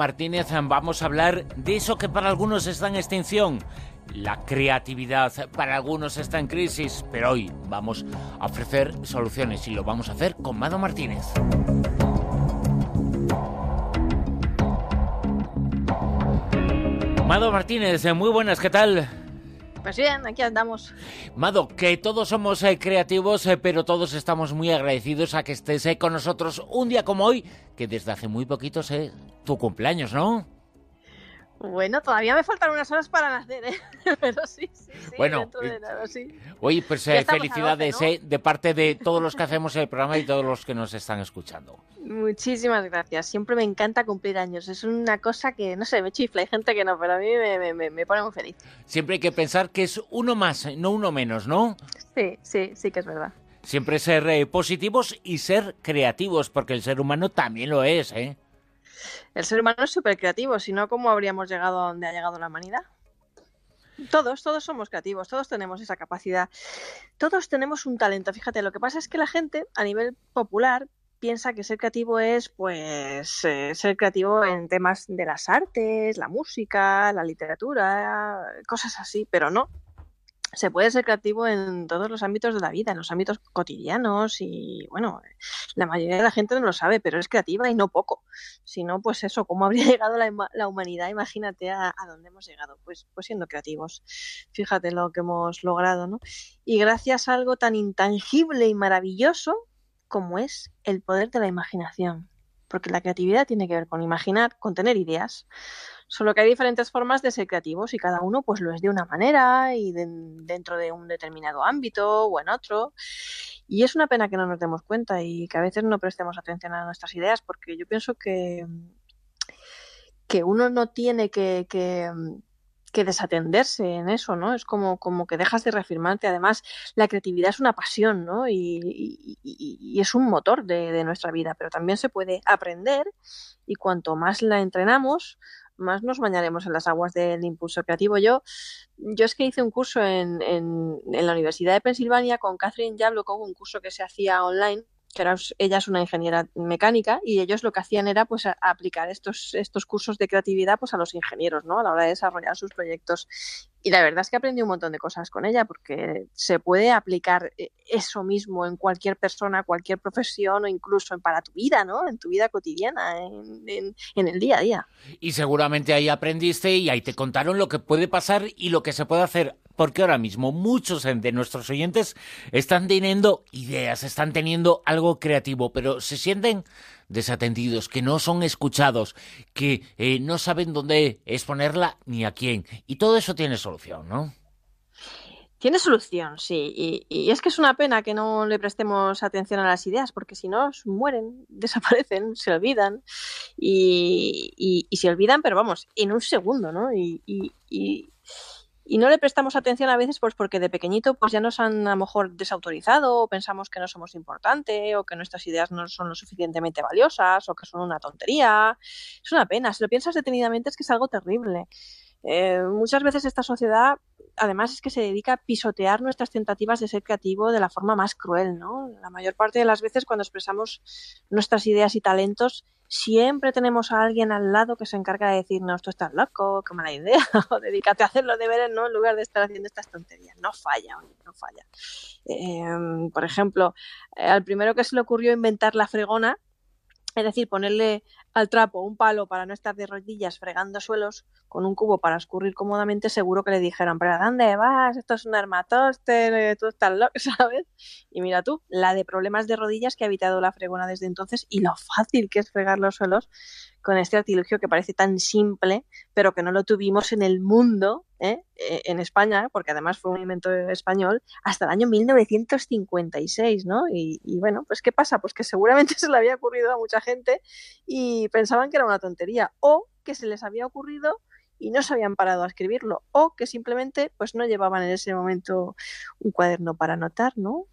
Martínez, vamos a hablar de eso que para algunos está en extinción, la creatividad, para algunos está en crisis, pero hoy vamos a ofrecer soluciones y lo vamos a hacer con Mado Martínez. Mado Martínez, muy buenas, ¿qué tal? Pues bien, aquí andamos. Mado, que todos somos eh, creativos, eh, pero todos estamos muy agradecidos a que estés eh, con nosotros un día como hoy, que desde hace muy poquito es tu cumpleaños, ¿no? Bueno, todavía me faltan unas horas para nacer, ¿eh? pero sí, sí, sí. Bueno, dentro de nada, sí. Oye, pues a felicidades 12, ¿no? eh, de parte de todos los que hacemos el programa y todos los que nos están escuchando. Muchísimas gracias. Siempre me encanta cumplir años. Es una cosa que, no sé, me chifla. Hay gente que no, pero a mí me, me- me- pone muy feliz. Siempre hay que pensar que es uno más, eh, no uno menos, ¿no? Sí, sí, sí que es verdad. Siempre ser eh, positivos y ser creativos, porque el ser humano también lo es, ¿eh? El ser humano es súper creativo, si no, ¿cómo habríamos llegado a donde ha llegado la humanidad? Todos, todos somos creativos, todos tenemos esa capacidad, todos tenemos un talento. Fíjate, lo que pasa es que la gente a nivel popular piensa que ser creativo es, pues, eh, ser creativo en temas de las artes, la música, la literatura, cosas así, pero no. Se puede ser creativo en todos los ámbitos de la vida, en los ámbitos cotidianos y, bueno, la mayoría de la gente no lo sabe, pero es creativa y no poco. Si no, pues eso, ¿cómo habría llegado la, la humanidad? Imagínate a, a dónde hemos llegado, pues, pues siendo creativos. Fíjate lo que hemos logrado, ¿no? Y gracias a algo tan intangible y maravilloso como es el poder de la imaginación. Porque la creatividad tiene que ver con imaginar, con tener ideas. Solo que hay diferentes formas de ser creativos y cada uno pues lo es de una manera y de- dentro de un determinado ámbito o en otro. Y es una pena que no nos demos cuenta y que a veces no prestemos atención a nuestras ideas porque yo pienso que, que uno no tiene que, que, desatenderse en eso, ¿no? Es como, como que dejas de reafirmarte. Además, la creatividad es una pasión, ¿no? Y, y- y- es un motor de nuestra vida, pero también se puede aprender y cuanto más la entrenamos, más nos bañaremos en las aguas del impulso creativo. Yo, yo es que hice un curso en, en, en la Universidad de Pensilvania con Catherine Jablokov, un curso que se hacía online, que era, ella es una ingeniera mecánica y ellos lo que hacían era pues aplicar estos, estos cursos de creatividad pues a los ingenieros, ¿no? A la hora de desarrollar sus proyectos. Y la verdad es que aprendí un montón de cosas con ella porque se puede aplicar eh, eso mismo en cualquier persona, cualquier profesión o incluso en, para tu vida, ¿no? En tu vida cotidiana, en, en, en el día a día. Y seguramente ahí aprendiste y ahí te contaron lo que puede pasar y lo que se puede hacer. Porque ahora mismo muchos de nuestros oyentes están teniendo ideas, están teniendo algo creativo, pero se sienten desatendidos, que no son escuchados, que eh, no saben dónde exponerla ni a quién. Y todo eso tiene solución, ¿no? Tiene solución, sí. Y, es que es una pena que no le prestemos atención a las ideas, porque si no, mueren, desaparecen, se olvidan. Y, y- y se olvidan, pero vamos, en un segundo, ¿no? Y, y- no le prestamos atención a veces pues porque de pequeñito pues ya nos han a lo mejor desautorizado o pensamos que no somos importantes o que nuestras ideas no son lo suficientemente valiosas o que son una tontería. Es una pena. Si lo piensas detenidamente es que es algo terrible. Eh, muchas veces esta sociedad además es que se dedica a pisotear nuestras tentativas de ser creativo de la forma más cruel, ¿no? La mayor parte de las veces cuando expresamos nuestras ideas y talentos, siempre tenemos a alguien al lado que se encarga de decirnos, tú estás loco, qué mala idea, o dedícate a hacer los deberes, ¿no? En lugar de estar haciendo estas tonterías. No falla, no falla. Eh, por ejemplo, eh, al primero que se le ocurrió inventar la fregona, es decir, ponerle al trapo un palo para no estar de rodillas fregando suelos con un cubo para escurrir cómodamente, seguro que le dijeron, pero ¿a dónde vas? Esto es un armatoste, tú estás loco, ¿sabes? Y mira tú, la de problemas de rodillas que ha evitado la fregona desde entonces y lo fácil que es fregar los suelos con este artilugio que parece tan simple, pero que no lo tuvimos en el mundo, ¿eh? Eh, en España, porque además fue un invento español, hasta el año 1956, ¿no? Y, y bueno, pues ¿qué pasa? Pues que seguramente se le había ocurrido a mucha gente y pensaban que era una tontería, o que se les había ocurrido y no se habían parado a escribirlo, o que simplemente pues no llevaban en ese momento un cuaderno para anotar, ¿no?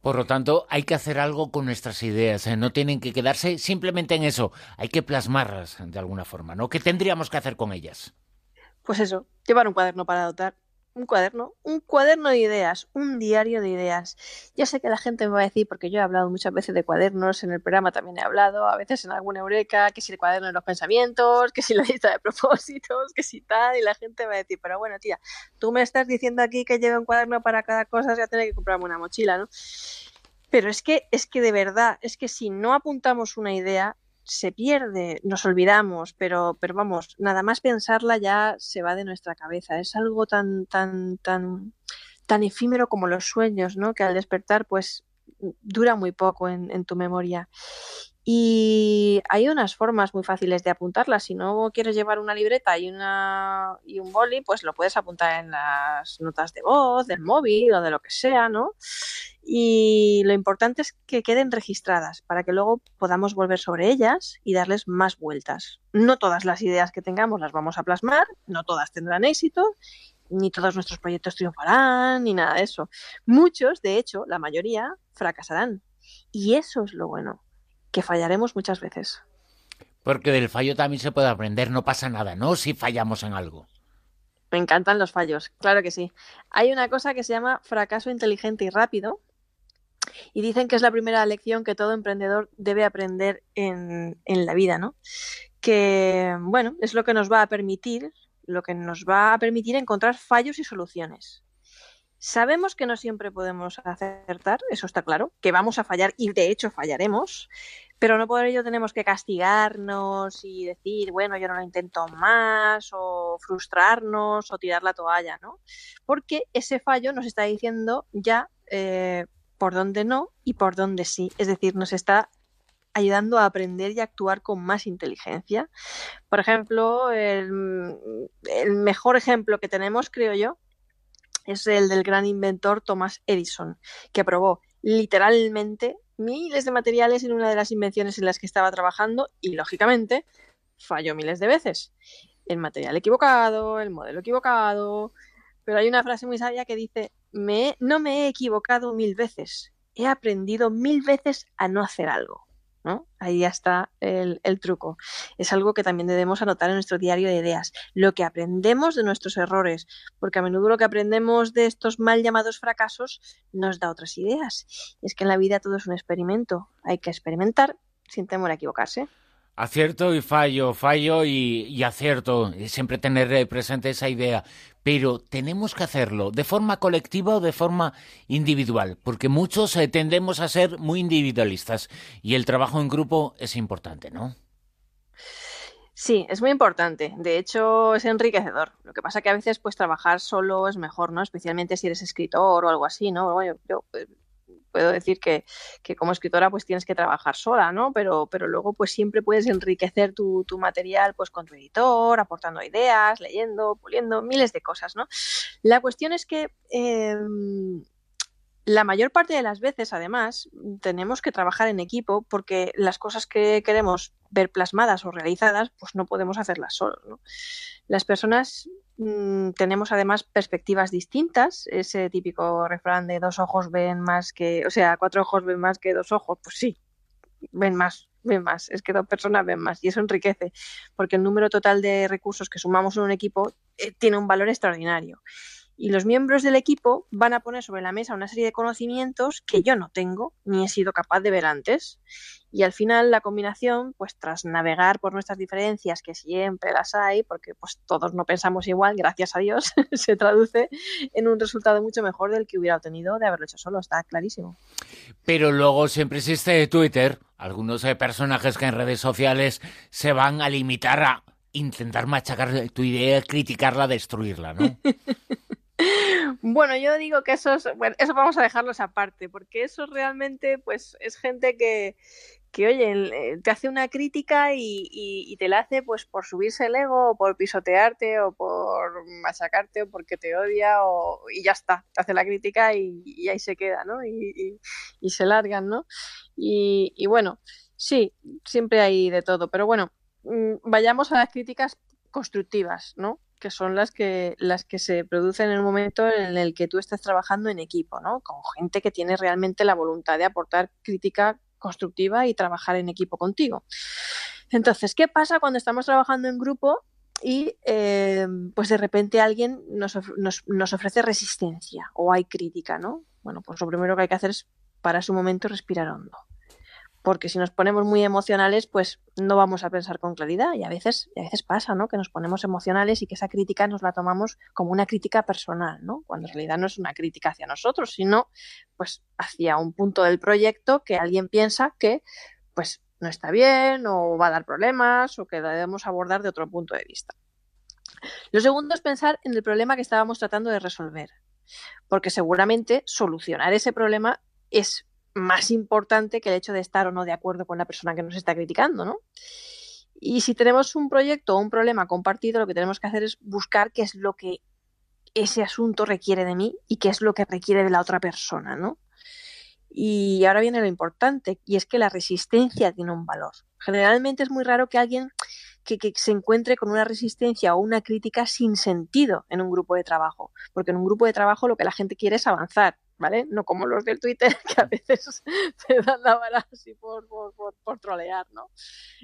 Por lo tanto, hay que hacer algo con nuestras ideas, ¿eh? no tienen que quedarse simplemente en eso, hay que plasmarlas de alguna forma, ¿no? ¿Qué tendríamos que hacer con ellas? Pues eso, llevar un cuaderno para anotar. Un cuaderno, un cuaderno de ideas, un diario de ideas. Ya sé que la gente me va a decir, porque yo he hablado muchas veces de cuadernos, en el programa también he hablado, a veces en alguna eureka, que si el cuaderno de los pensamientos, que si la lista de propósitos, que si tal, y la gente va a decir, pero bueno, tía, tú me estás diciendo aquí que llevo un cuaderno para cada cosa, ya tener que comprarme una mochila, ¿no? Pero es que, es que de verdad, es que si no apuntamos una idea, se pierde, nos olvidamos, pero, pero vamos, nada más pensarla ya se va de nuestra cabeza. Es algo tan, tan, tan, tan efímero como los sueños, ¿no? Que al despertar, pues dura muy poco en, en tu memoria. Y hay unas formas muy fáciles de apuntarlas. Si no quieres llevar una libreta y, una, y un boli, pues lo puedes apuntar en las notas de voz, del móvil o de lo que sea, ¿no? Y lo importante es que queden registradas para que luego podamos volver sobre ellas y darles más vueltas. No todas las ideas que tengamos las vamos a plasmar, no todas tendrán éxito, ni todos nuestros proyectos triunfarán, ni nada de eso. Muchos, de hecho, la mayoría, fracasarán. Y eso es lo bueno que fallaremos muchas veces. Porque del fallo también se puede aprender, no pasa nada, ¿no? Si fallamos en algo. Me encantan los fallos, claro que sí. Hay una cosa que se llama fracaso inteligente y rápido, y dicen que es la primera lección que todo emprendedor debe aprender en, en, la vida, ¿no? Que, bueno, es lo que nos va a permitir, lo que nos va a permitir encontrar fallos y soluciones. Sabemos que no siempre podemos acertar, eso está claro, que vamos a fallar y de hecho fallaremos, pero no por ello tenemos que castigarnos y decir, bueno, yo no lo intento más, o frustrarnos o tirar la toalla, ¿no? Porque ese fallo nos está diciendo ya eh, por dónde no y por dónde sí. Es decir, nos está ayudando a aprender y actuar con más inteligencia. Por ejemplo, el, el mejor ejemplo que tenemos, creo yo, es el del gran inventor Thomas Edison, que probó literalmente miles de materiales en una de las invenciones en las que estaba trabajando y, lógicamente, falló miles de veces. El material equivocado, el modelo equivocado. Pero hay una frase muy sabia que dice, me, no me he equivocado mil veces, he aprendido mil veces a no hacer algo. ¿no? Ahí ya está el, el, truco. Es algo que también debemos anotar en nuestro diario de ideas. Lo que aprendemos de nuestros errores, porque a menudo lo que aprendemos de estos mal llamados fracasos nos da otras ideas. es que en la vida todo es un experimento. Hay que experimentar sin temor a equivocarse. Acierto y fallo, fallo y, y acierto. Siempre tener presente esa idea. Pero tenemos que hacerlo de forma colectiva o de forma individual, porque muchos eh, tendemos a ser muy individualistas y el trabajo en grupo es importante, ¿no? Sí, es muy importante. De hecho, es enriquecedor. Lo que pasa que a veces, pues, trabajar solo es mejor, ¿no? Especialmente si eres escritor o algo así, ¿no? Yo, yo puedo decir que, que, como escritora pues tienes que trabajar sola, ¿no? Pero, pero luego pues siempre puedes enriquecer tu, tu, material pues con tu editor, aportando ideas, leyendo, puliendo, miles de cosas, ¿no? La cuestión es que eh, la mayor parte de las veces, además, tenemos que trabajar en equipo porque las cosas que queremos ver plasmadas o realizadas, pues no podemos hacerlas solos, ¿no? Las personas Mm, tenemos además perspectivas distintas, ese típico refrán de dos ojos ven más que, o sea, cuatro ojos ven más que dos ojos, pues sí, ven más, ven más, es que dos personas ven más y eso enriquece, porque el número total de recursos que sumamos en un equipo eh, tiene un valor extraordinario y los miembros del equipo van a poner sobre la mesa una serie de conocimientos que yo no tengo ni he sido capaz de ver antes. Y al final la combinación, pues tras navegar por nuestras diferencias, que siempre las hay, porque pues todos no pensamos igual, gracias a Dios, se traduce en un resultado mucho mejor del que hubiera obtenido de haberlo hecho solo, está clarísimo. Pero luego siempre existe Twitter, algunos eh, personajes que en redes sociales se van a limitar a intentar machacar tu idea, criticarla, destruirla, ¿no? Bueno, yo digo que eso es, bueno, eso vamos a dejarlos aparte, porque eso realmente, pues, es gente que, que oye, te hace una crítica y, y, y, te la hace pues por subirse el ego, o por pisotearte, o por machacarte, o porque te odia, o, y ya está, te hace la crítica y, y ahí se queda, ¿no? Y, se largan, ¿no? Y, bueno, sí, siempre hay de todo, pero bueno, mm, vayamos a las críticas constructivas, ¿no? Que son las que, las que se producen en el momento en el que tú estás trabajando en equipo, ¿no? Con gente que tiene realmente la voluntad de aportar crítica constructiva y trabajar en equipo contigo. Entonces, ¿qué pasa cuando estamos trabajando en grupo y eh, pues de repente alguien nos, nos, nos, ofrece resistencia o hay crítica, ¿no? Bueno, pues lo primero que hay que hacer es para su momento respirar hondo. Porque si nos ponemos muy emocionales, pues no vamos a pensar con claridad. Y a veces, a veces pasa, ¿no? Que nos ponemos emocionales y que esa crítica nos la tomamos como una crítica personal, ¿no? Cuando en realidad no es una crítica hacia nosotros, sino pues hacia un punto del proyecto que alguien piensa que pues no está bien o va a dar problemas o que debemos abordar de otro punto de vista. Lo segundo es pensar en el problema que estábamos tratando de resolver, porque seguramente solucionar ese problema es más importante que el hecho de estar o no de acuerdo con la persona que nos está criticando, ¿no? Y si tenemos un proyecto o un problema compartido, lo que tenemos que hacer es buscar qué es lo que ese asunto requiere de mí y qué es lo que requiere de la otra persona, ¿no? Y ahora viene lo importante, y es que la resistencia tiene un valor. Generalmente es muy raro que alguien que, que, se encuentre con una resistencia o una crítica sin sentido en un grupo de trabajo, porque en un grupo de trabajo lo que la gente quiere es avanzar, ¿vale? No como los del Twitter que a veces te dan la vara así por, por, por, por trolear, ¿no?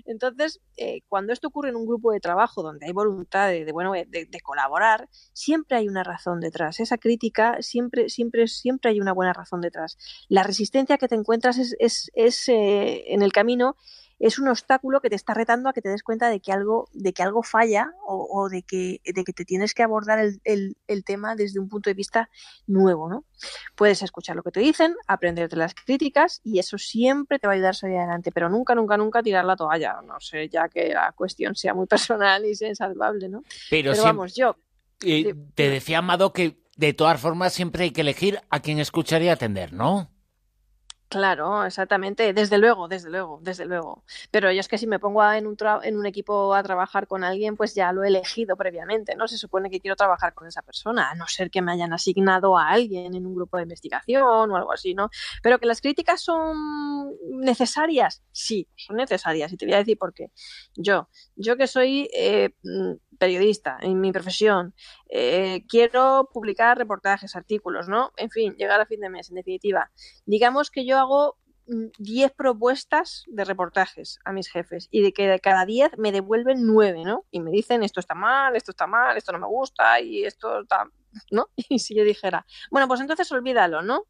Entonces, eh, cuando esto ocurre en un grupo de trabajo donde hay voluntad de, de bueno, de, de, colaborar, siempre hay una razón detrás. Esa crítica siempre, siempre, siempre hay una buena razón detrás. La resistencia que te encuentras es, es, es eh, en el camino es un obstáculo que te está retando a que te des cuenta de que algo, de que algo falla o, o de, que, de que te tienes que abordar el, el, el, tema desde un punto de vista nuevo, ¿no? Puedes escuchar lo que te dicen, aprender de las críticas y eso siempre te va a ayudar a salir adelante, pero nunca, nunca, nunca tirar la toalla, no sé, ya que la cuestión sea muy personal y sea insalvable, ¿no? Pero, pero vamos, yo... Eh, te decía, Amado, que de todas formas siempre hay que elegir a quien escuchar y atender, ¿no? Claro, exactamente, desde luego, desde luego, desde luego. Pero yo es que si me pongo en, un en un equipo a trabajar con alguien, pues ya lo he elegido previamente, ¿no? Se supone que quiero trabajar con esa persona, a no ser que me hayan asignado a alguien en un grupo de investigación o algo así, ¿no? Pero que las críticas son necesarias, sí, son necesarias, y te voy a decir por qué. Yo, yo que soy eh, periodista en mi profesión, eh, quiero publicar reportajes, artículos, ¿no? En fin, llegar a fin de mes, en definitiva. Digamos que yo hago 10 propuestas de reportajes a mis jefes y de que de cada 10 me devuelven 9, ¿no? Y me dicen esto está mal, esto está mal, esto no me gusta y esto está, ¿no? Y si yo dijera, bueno, pues entonces olvídalo, ¿no?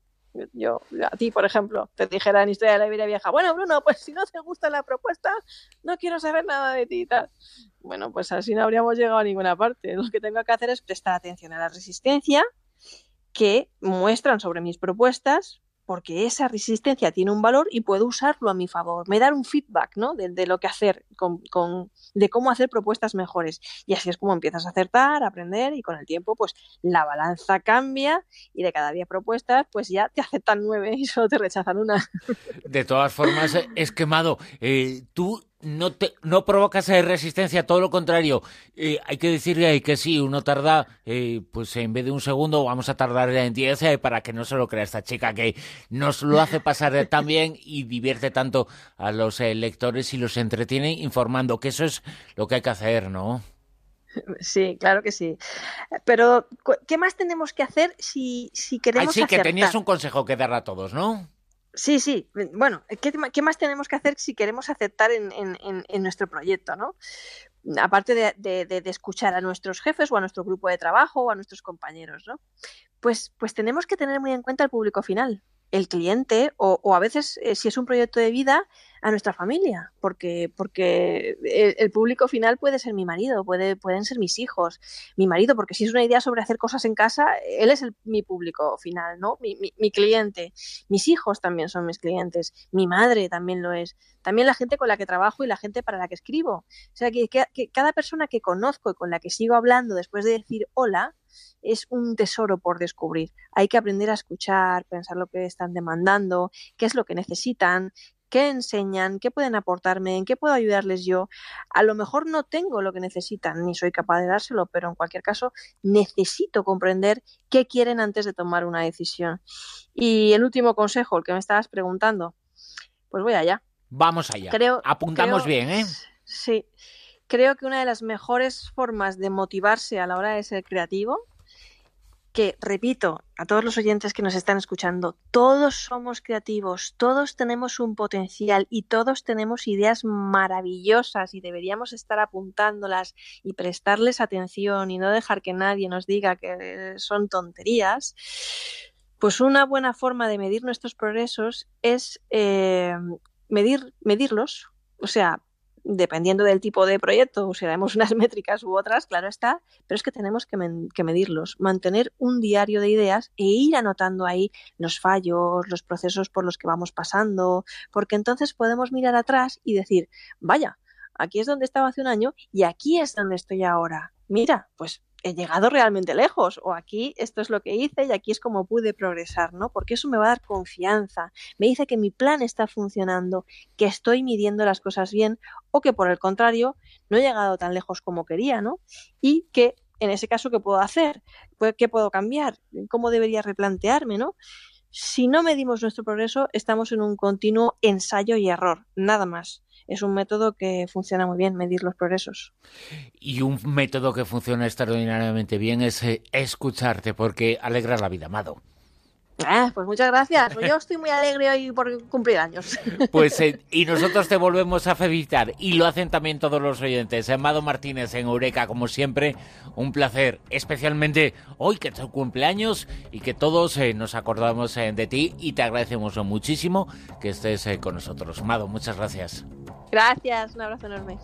Yo a ti, por ejemplo, te dijera en Historia de la Vida Vieja, bueno, Bruno, pues si no te gusta la propuesta, no quiero saber nada de ti y. Bueno, pues así no habríamos llegado a ninguna parte. Lo que tengo que hacer es prestar atención a la resistencia que muestran sobre mis propuestas, porque esa resistencia tiene un valor y puedo usarlo a mi favor. Me dar un feedback, ¿no? De, lo que hacer, con, de cómo hacer propuestas mejores. Y así es como empiezas a acertar, a aprender y con el tiempo, pues la balanza cambia y de cada día propuestas, pues ya te aceptan nueve y solo te rechazan una. De todas formas, es quemado. Eh, tú no, te, no provocas resistencia, todo lo contrario. Eh, hay que decirle que sí, uno tarda, eh, pues en vez de un segundo, vamos a tardar en 10 eh, para que no se lo crea esta chica que nos lo hace pasar tan bien y divierte tanto a los lectores y los entretiene informando, que eso es lo que hay que hacer, ¿no? Sí, claro que sí. Pero, ¿qué más tenemos que hacer si, si queremos Ay, sí, acertar? que tenías un consejo que dar a todos, ¿no? Sí, sí. Bueno, ¿qué, ¿qué, más tenemos que hacer si queremos aceptar en, nuestro proyecto, no? Aparte de, de, de, escuchar a nuestros jefes o a nuestro grupo de trabajo o a nuestros compañeros, ¿no? Pues, pues tenemos que tener muy en cuenta el público final, el cliente o, o a veces, eh, si es un proyecto de vida, a nuestra familia, porque, porque el, público final puede ser mi marido, puede, pueden ser mis hijos, mi marido, porque si es una idea sobre hacer cosas en casa, él es el, mi público final, ¿no? Mi, mi, cliente. Mis hijos también son mis clientes, mi madre también lo es, también la gente con la que trabajo y la gente para la que escribo. O sea, que, que cada persona que conozco y con la que sigo hablando después de decir hola, es un tesoro por descubrir. Hay que aprender a escuchar, pensar lo que están demandando, qué es lo que necesitan, qué enseñan, qué pueden aportarme, en qué puedo ayudarles yo. A lo mejor no tengo lo que necesitan, ni soy capaz de dárselo, pero en cualquier caso necesito comprender qué quieren antes de tomar una decisión. Y el último consejo, el que me estabas preguntando, pues voy allá. Vamos allá. Creo, Apuntamos creo, bien, ¿eh? Sí. Creo que una de las mejores formas de motivarse a la hora de ser creativo que, repito, a todos los oyentes que nos están escuchando, todos somos creativos, todos tenemos un potencial y todos tenemos ideas maravillosas y deberíamos estar apuntándolas y prestarles atención y no dejar que nadie nos diga que son tonterías. Pues una buena forma de medir nuestros progresos es eh, medir, medirlos, o sea, dependiendo del tipo de proyecto, usaremos unas métricas u otras, claro está, pero es que tenemos que, que, medirlos, mantener un diario de ideas e ir anotando ahí los fallos, los procesos por los que vamos pasando, porque entonces podemos mirar atrás y decir, vaya, aquí es donde estaba hace un año y aquí es donde estoy ahora. Mira, pues he llegado realmente lejos o aquí esto es lo que hice y aquí es como pude progresar, ¿no? Porque eso me va a dar confianza, me dice que mi plan está funcionando, que estoy midiendo las cosas bien o que por el contrario no he llegado tan lejos como quería, ¿no? Y que en ese caso, ¿qué puedo hacer? Pues, ¿Qué puedo cambiar? ¿Cómo debería replantearme, ¿no? Si no medimos nuestro progreso, estamos en un continuo ensayo y error, nada más es un método que funciona muy bien, medir los progresos. Y un método que funciona extraordinariamente bien es eh, escucharte, porque alegra la vida, Amado. Ah, pues muchas gracias. Pues yo estoy muy alegre hoy por cumplir años. Pues eh, y nosotros te volvemos a felicitar y lo hacen también todos los oyentes. Amado Martínez en Eureka, como siempre, un placer, especialmente hoy que es tu cumpleaños y que todos eh, nos acordamos de ti y te agradecemos muchísimo que estés con nosotros. Amado, muchas gracias. Gracias, un abrazo enorme.